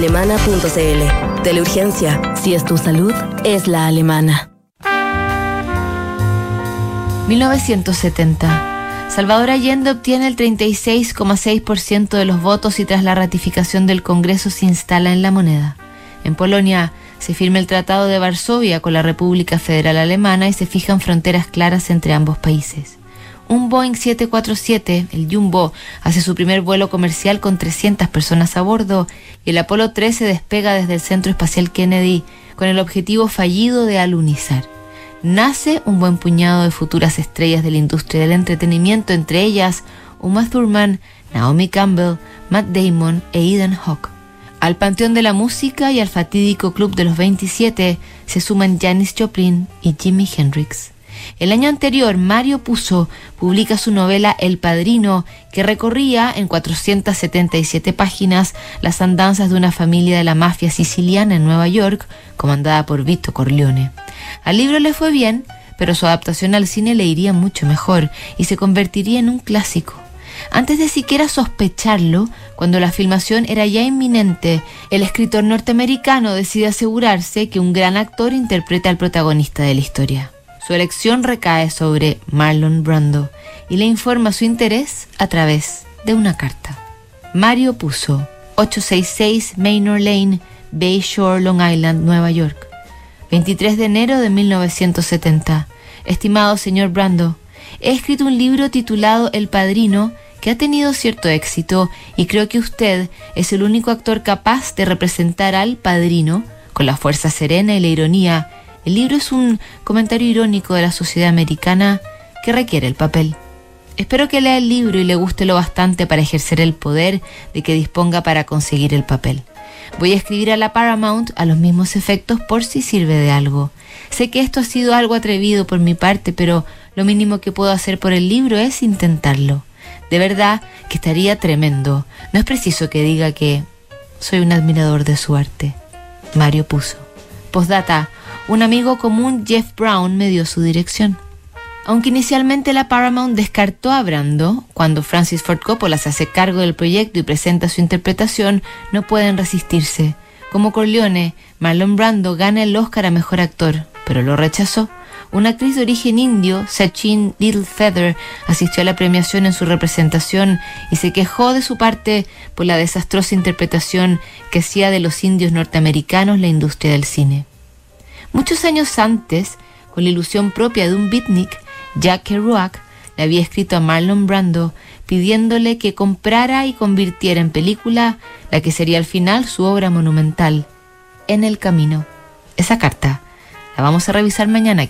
Alemana.cl. Teleurgencia. Si es tu salud, es la alemana. 1970. Salvador Allende obtiene el 36,6% de los votos y tras la ratificación del Congreso se instala en la moneda. En Polonia se firma el Tratado de Varsovia con la República Federal Alemana y se fijan fronteras claras entre ambos países un Boeing 747, el Jumbo, hace su primer vuelo comercial con 300 personas a bordo y el Apolo 13 despega desde el Centro Espacial Kennedy con el objetivo fallido de alunizar. Nace un buen puñado de futuras estrellas de la industria del entretenimiento, entre ellas Uma Thurman, Naomi Campbell, Matt Damon e Eden Hawke. Al panteón de la música y al fatídico club de los 27 se suman Janis Joplin y Jimi Hendrix. El año anterior, Mario Puzo publica su novela El Padrino, que recorría en 477 páginas las andanzas de una familia de la mafia siciliana en Nueva York, comandada por Vito Corleone. Al libro le fue bien, pero su adaptación al cine le iría mucho mejor y se convertiría en un clásico. Antes de siquiera sospecharlo, cuando la filmación era ya inminente, el escritor norteamericano decide asegurarse que un gran actor interpreta al protagonista de la historia. Su elección recae sobre Marlon Brando y le informa su interés a través de una carta. Mario puso 866 Manor Lane, Bayshore, Long Island, Nueva York. 23 de enero de 1970. Estimado señor Brando, he escrito un libro titulado El Padrino que ha tenido cierto éxito y creo que usted es el único actor capaz de representar al padrino con la fuerza serena y la ironía el libro es un comentario irónico de la sociedad americana que requiere el papel. Espero que lea el libro y le guste lo bastante para ejercer el poder de que disponga para conseguir el papel. Voy a escribir a la Paramount a los mismos efectos por si sirve de algo. Sé que esto ha sido algo atrevido por mi parte, pero lo mínimo que puedo hacer por el libro es intentarlo. De verdad que estaría tremendo. No es preciso que diga que soy un admirador de su arte. Mario puso. Postdata, un amigo común, Jeff Brown, me dio su dirección. Aunque inicialmente la Paramount descartó a Brando, cuando Francis Ford Coppola se hace cargo del proyecto y presenta su interpretación, no pueden resistirse. Como Corleone, Marlon Brando gana el Oscar a Mejor Actor, pero lo rechazó. Una actriz de origen indio, Sachin Littlefeather, asistió a la premiación en su representación y se quejó de su parte por la desastrosa interpretación que hacía de los indios norteamericanos la industria del cine. Muchos años antes, con la ilusión propia de un beatnik, Jack Kerouac le había escrito a Marlon Brando pidiéndole que comprara y convirtiera en película la que sería al final su obra monumental, En el Camino. Esa carta la vamos a revisar mañana.